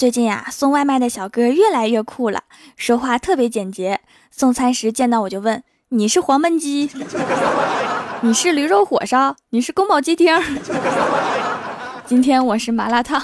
最近呀，送外卖的小哥越来越酷了，说话特别简洁。送餐时见到我就问：“你是黄焖鸡？你是驴肉火烧？你是宫保鸡丁？今天我是麻辣烫。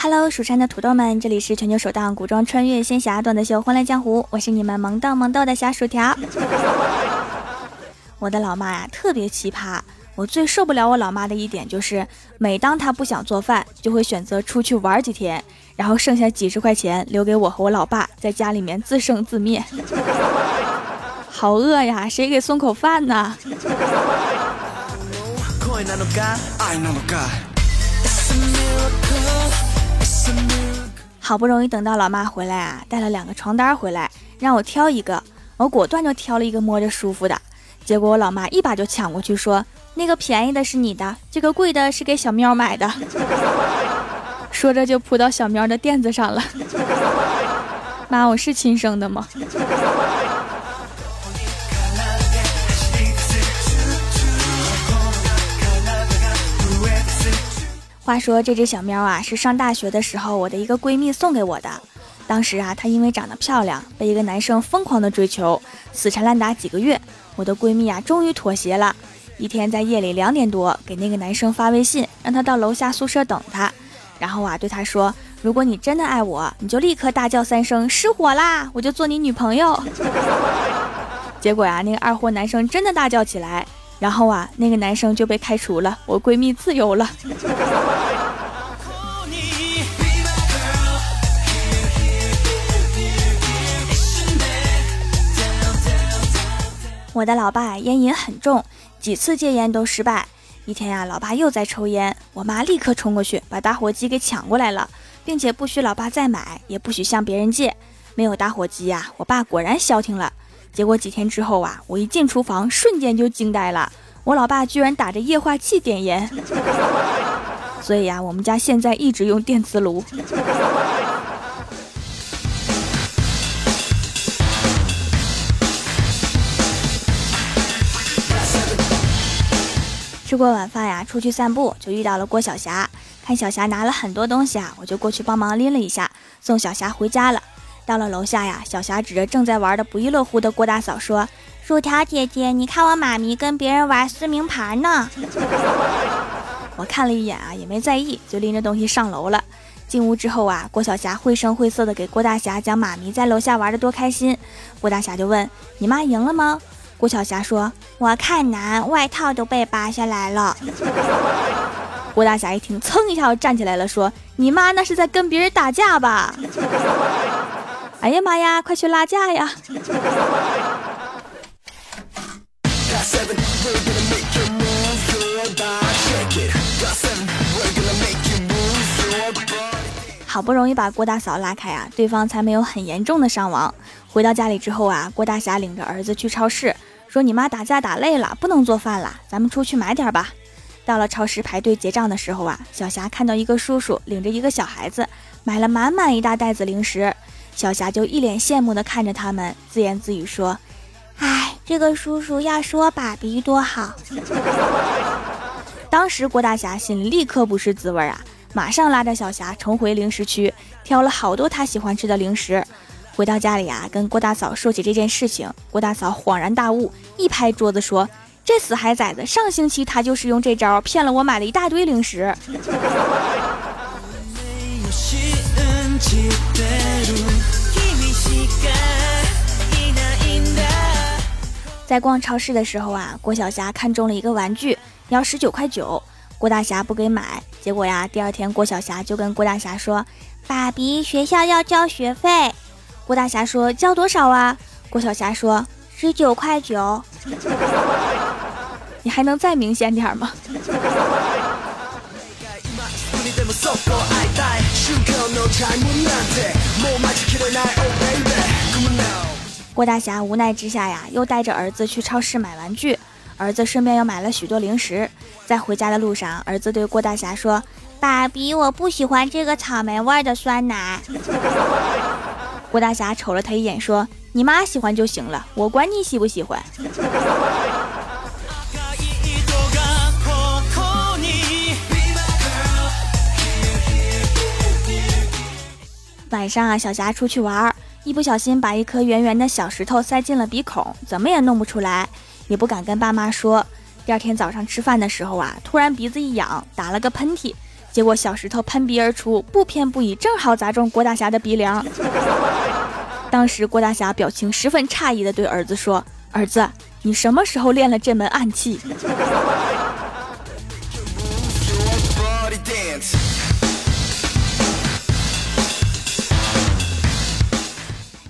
”Hello，蜀山的土豆们，这里是全球首档古装穿越仙侠段子秀《欢乐江湖》，我是你们萌逗萌逗的小薯条。我的老妈呀，特别奇葩。我最受不了我老妈的一点就是，每当她不想做饭，就会选择出去玩几天，然后剩下几十块钱留给我和我老爸在家里面自生自灭。好饿呀，谁给送口饭呢？好不容易等到老妈回来啊，带了两个床单回来，让我挑一个，我果断就挑了一个摸着舒服的。结果我老妈一把就抢过去，说那个便宜的是你的，这个贵的是给小喵买的。说着就扑到小喵的垫子上了。妈，我是亲生的吗？话说这只小喵啊，是上大学的时候我的一个闺蜜送给我的。当时啊，她因为长得漂亮，被一个男生疯狂的追求，死缠烂打几个月。我的闺蜜啊，终于妥协了。一天在夜里两点多，给那个男生发微信，让他到楼下宿舍等他。然后啊，对他说：“如果你真的爱我，你就立刻大叫三声‘失火啦’，我就做你女朋友。”结果呀，那个二货男生真的大叫起来。然后啊，那个男生就被开除了，我闺蜜自由了。我的老爸烟瘾很重，几次戒烟都失败。一天呀，老爸又在抽烟，我妈立刻冲过去把打火机给抢过来了，并且不许老爸再买，也不许向别人借。没有打火机呀，我爸果然消停了。结果几天之后啊，我一进厨房，瞬间就惊呆了。我老爸居然打着液化气点烟，所以呀，我们家现在一直用电磁炉。吃过晚饭呀，出去散步就遇到了郭晓霞，看小霞拿了很多东西啊，我就过去帮忙拎了一下，送小霞回家了。到了楼下呀，小霞指着正在玩的不亦乐乎的郭大嫂说：“薯条姐姐，你看我妈咪跟别人玩撕名牌呢。”我看了一眼啊，也没在意，就拎着东西上楼了。进屋之后啊，郭晓霞绘声绘色的给郭大侠讲妈咪在楼下玩的多开心。郭大侠就问：“你妈赢了吗？”郭晓霞说：“我看难，外套都被扒下来了。”郭大侠一听，蹭一下就站起来了，说：“你妈那是在跟别人打架吧？”哎呀妈呀！快去拉架呀！好不容易把郭大嫂拉开啊，对方才没有很严重的伤亡。回到家里之后啊，郭大侠领着儿子去超市，说：“你妈打架打累了，不能做饭了，咱们出去买点吧。”到了超市排队结账的时候啊，小霞看到一个叔叔领着一个小孩子，买了满满一大袋子零食。小霞就一脸羡慕地看着他们，自言自语说：“哎，这个叔叔要是我爸比多好。” 当时郭大侠心里立刻不是滋味啊，马上拉着小霞重回零食区，挑了好多她喜欢吃的零食。回到家里啊，跟郭大嫂说起这件事情，郭大嫂恍然大悟，一拍桌子说：“这死孩崽子，上星期他就是用这招骗了我买了一大堆零食。”在逛超市的时候啊，郭晓霞看中了一个玩具，要十九块九，郭大侠不给买。结果呀，第二天郭晓霞就跟郭大侠说：“爸比，学校要交学费。”郭大侠说：“交多少啊？”郭晓霞说：“十九块九。”你还能再明显点吗？郭大侠无奈之下呀，又带着儿子去超市买玩具。儿子顺便又买了许多零食。在回家的路上，儿子对郭大侠说：“爸比，我不喜欢这个草莓味的酸奶。”郭大侠瞅了他一眼，说：“你妈喜欢就行了，我管你喜不喜欢。”晚上啊，小霞出去玩，一不小心把一颗圆圆的小石头塞进了鼻孔，怎么也弄不出来，也不敢跟爸妈说。第二天早上吃饭的时候啊，突然鼻子一痒，打了个喷嚏，结果小石头喷鼻而出，不偏不倚，正好砸中郭大侠的鼻梁。当时郭大侠表情十分诧异的对儿子说：“儿子，你什么时候练了这门暗器？”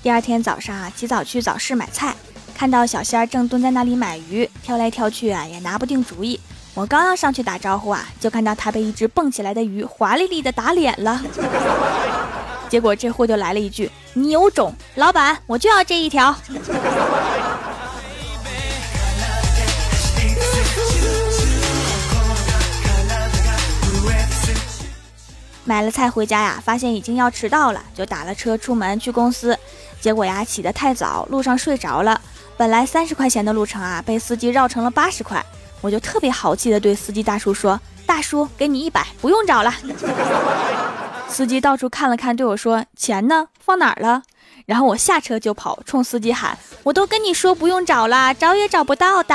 第二天早上啊，起早去早市买菜。看到小仙儿正蹲在那里买鱼，挑来挑去啊，也拿不定主意。我刚要上去打招呼啊，就看到他被一只蹦起来的鱼华丽丽的打脸了。结果这货就来了一句：“你有种，老板，我就要这一条。”买了菜回家呀，发现已经要迟到了，就打了车出门去公司。结果呀，起得太早，路上睡着了。本来三十块钱的路程啊，被司机绕成了八十块，我就特别豪气的对司机大叔说：“大叔，给你一百，不用找了。”司机到处看了看，对我说：“钱呢？放哪儿了？”然后我下车就跑，冲司机喊：“我都跟你说不用找了，找也找不到的。”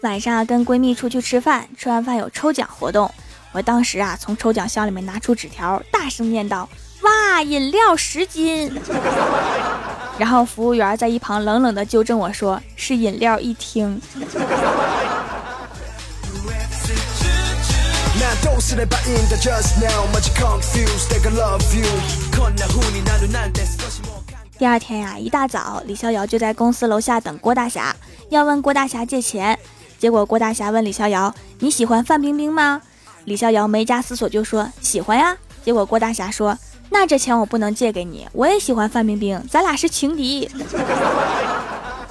晚上跟闺蜜出去吃饭，吃完饭有抽奖活动。我当时啊，从抽奖箱里面拿出纸条，大声念道：“哇，饮料十斤！” 然后服务员在一旁冷冷的纠正我说：“是饮料一听。”第二天呀，一大早，李逍遥就在公司楼下等郭大侠，要问郭大侠借钱。结果郭大侠问李逍遥：“你喜欢范冰冰吗？”李逍遥没加思索就说喜欢呀。结果郭大侠说：“那这钱我不能借给你，我也喜欢范冰冰，咱俩是情敌。”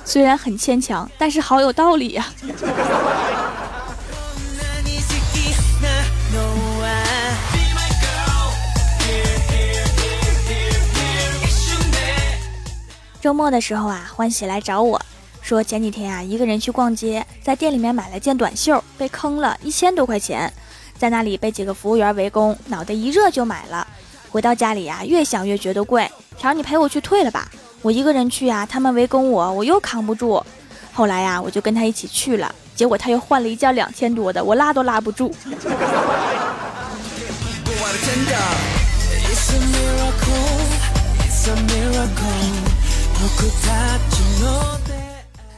虽然很牵强，但是好有道理呀。周末的时候啊，欢喜来找我说，前几天啊，一个人去逛街，在店里面买了件短袖，被坑了一千多块钱。在那里被几个服务员围攻，脑袋一热就买了。回到家里呀，越想越觉得贵。条，你陪我去退了吧，我一个人去呀，他们围攻我，我又扛不住。后来呀，我就跟他一起去了，结果他又换了一件两千多的，我拉都拉不住。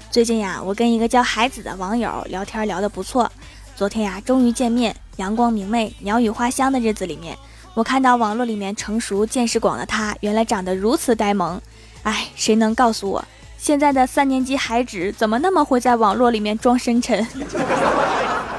最近呀，我跟一个叫海子的网友聊天聊得不错。昨天呀，终于见面，阳光明媚、鸟语花香的日子里面，我看到网络里面成熟见识广的他，原来长得如此呆萌。哎，谁能告诉我，现在的三年级孩子怎么那么会在网络里面装深沉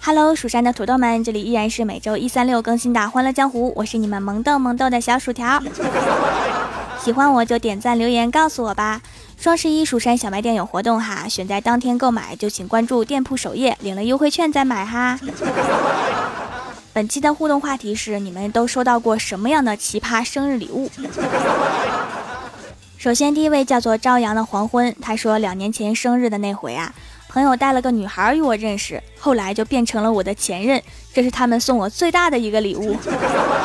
？Hello，蜀山的土豆们，这里依然是每周一、三、六更新的《欢乐江湖》，我是你们萌豆萌豆的小薯条。喜欢我就点赞留言告诉我吧。双十一蜀山小卖店有活动哈，选在当天购买就请关注店铺首页，领了优惠券再买哈。本期的互动话题是：你们都收到过什么样的奇葩生日礼物？首先第一位叫做朝阳的黄昏，他说两年前生日的那回啊。朋友带了个女孩与我认识，后来就变成了我的前任。这是他们送我最大的一个礼物。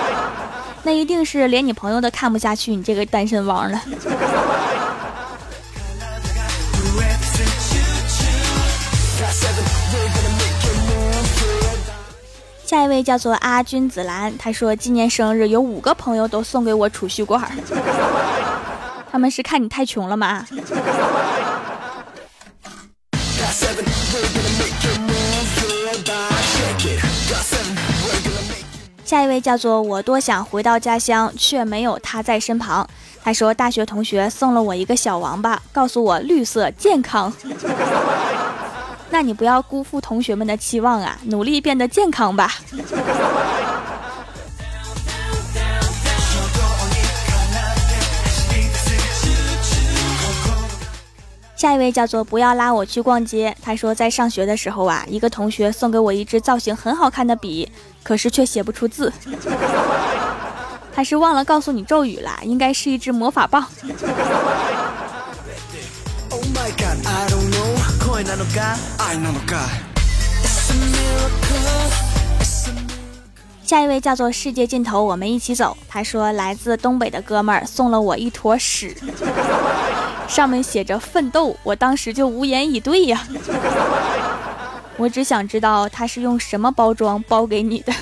那一定是连你朋友都看不下去你这个单身汪了。下一位叫做阿君子兰，他说今年生日有五个朋友都送给我储蓄罐，他们是看你太穷了吗？下一位叫做我多想回到家乡，却没有他在身旁。他说大学同学送了我一个小王八，告诉我绿色健康。那你不要辜负同学们的期望啊，努力变得健康吧。下一位叫做不要拉我去逛街。他说，在上学的时候啊，一个同学送给我一支造型很好看的笔，可是却写不出字。他是忘了告诉你咒语了，应该是一支魔法棒。下一位叫做世界尽头，我们一起走。他说，来自东北的哥们儿送了我一坨屎。上面写着奋斗，我当时就无言以对呀。我只想知道他是用什么包装包给你的。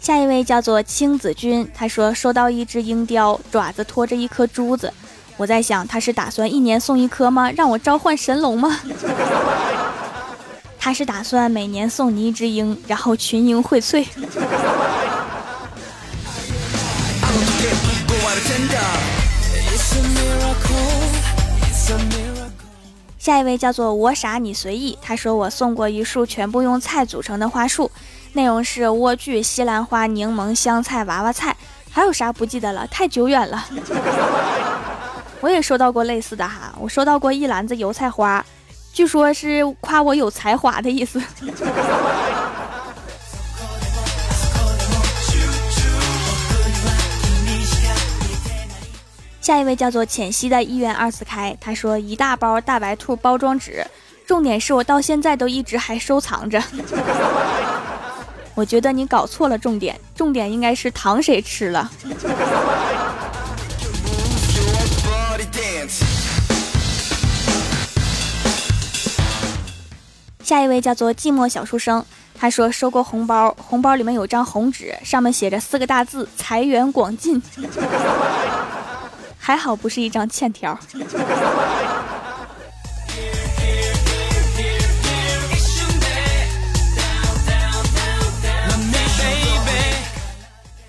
下一位叫做青子君，他说收到一只鹰雕，爪子拖着一颗珠子。我在想，他是打算一年送一颗吗？让我召唤神龙吗？他是打算每年送你一只鹰，然后群英荟萃。下一位叫做我傻你随意，他说我送过一束全部用菜组成的花束，内容是莴苣、西兰花、柠檬、香菜、娃娃菜，还有啥不记得了？太久远了。我也收到过类似的哈，我收到过一篮子油菜花。据说是夸我有才华的意思。下一位叫做浅汐的一元二次开，他说一大包大白兔包装纸，重点是我到现在都一直还收藏着。我觉得你搞错了重点，重点应该是糖谁吃了。下一位叫做寂寞小书生，他说收过红包，红包里面有张红纸，上面写着四个大字“财源广进”，还好不是一张欠条。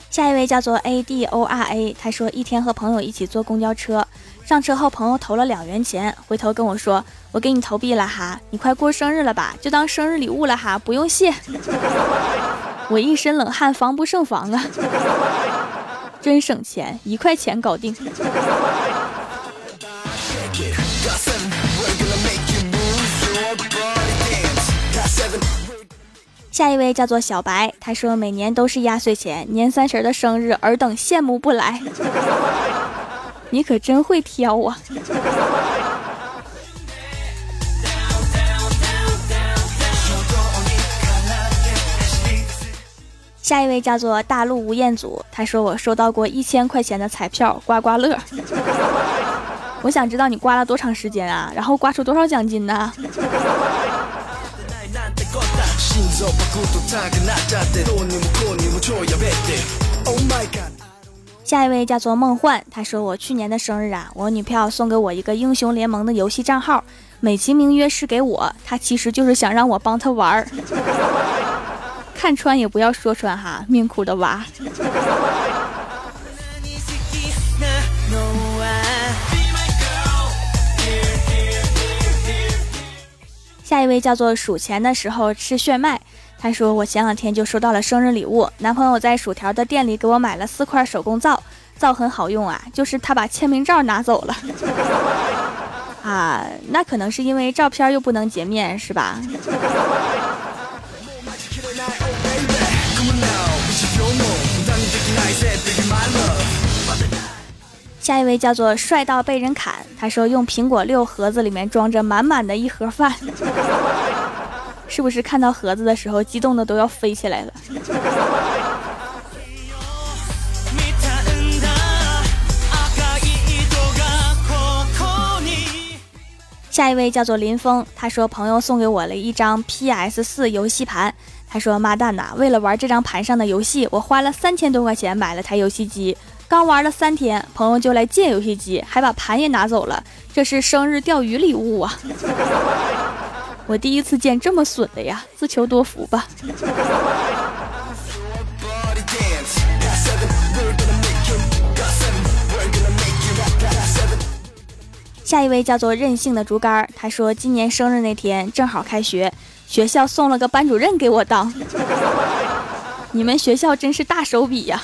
下一位叫做 A D O R A，他说一天和朋友一起坐公交车。上车后，朋友投了两元钱，回头跟我说：“我给你投币了哈，你快过生日了吧，就当生日礼物了哈，不用谢。”我一身冷汗，防不胜防啊！真省钱，一块钱搞定。下一位叫做小白，他说每年都是压岁钱，年三十的生日，尔等羡慕不来。你可真会挑啊！下一位叫做大陆吴彦祖，他说我收到过一千块钱的彩票刮刮乐，我想知道你刮了多长时间啊？然后刮出多少奖金呢？下一位叫做梦幻，他说我去年的生日啊，我女票送给我一个英雄联盟的游戏账号，美其名曰是给我，他其实就是想让我帮他玩儿。看穿也不要说穿哈，命苦的娃。下一位叫做数钱的时候吃炫迈。他说：“我前两天就收到了生日礼物，男朋友在薯条的店里给我买了四块手工皂，皂很好用啊，就是他把签名照拿走了。啊，那可能是因为照片又不能洁面，是吧？” 下一位叫做帅到被人砍，他说用苹果六盒子里面装着满满的一盒饭。是不是看到盒子的时候，激动的都要飞起来了？下一位叫做林峰，他说朋友送给我了一张 PS 四游戏盘，他说妈蛋呐，为了玩这张盘上的游戏，我花了三千多块钱买了台游戏机，刚玩了三天，朋友就来借游戏机，还把盘也拿走了，这是生日钓鱼礼物啊！我第一次见这么损的呀，自求多福吧。下一位叫做任性的竹竿，他说今年生日那天正好开学，学校送了个班主任给我当。你们学校真是大手笔呀！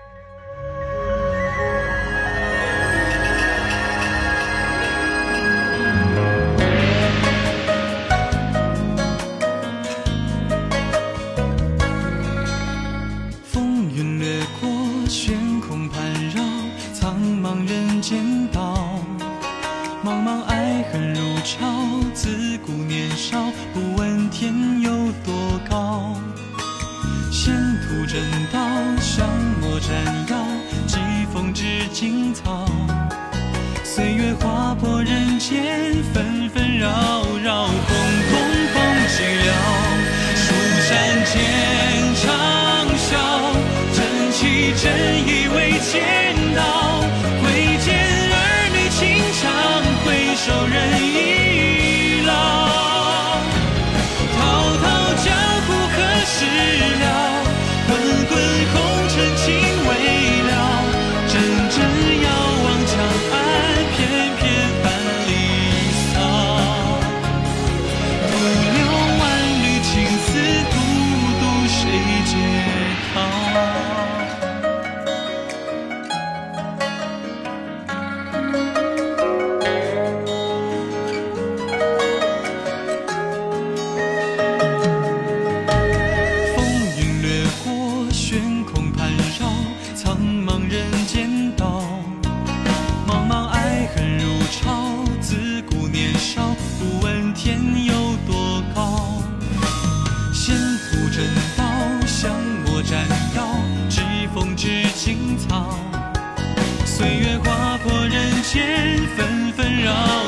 惊涛岁月划破人间纷纷扰扰红空空寂寥蜀山剑长啸正气正意为千草岁月划破人间纷纷扰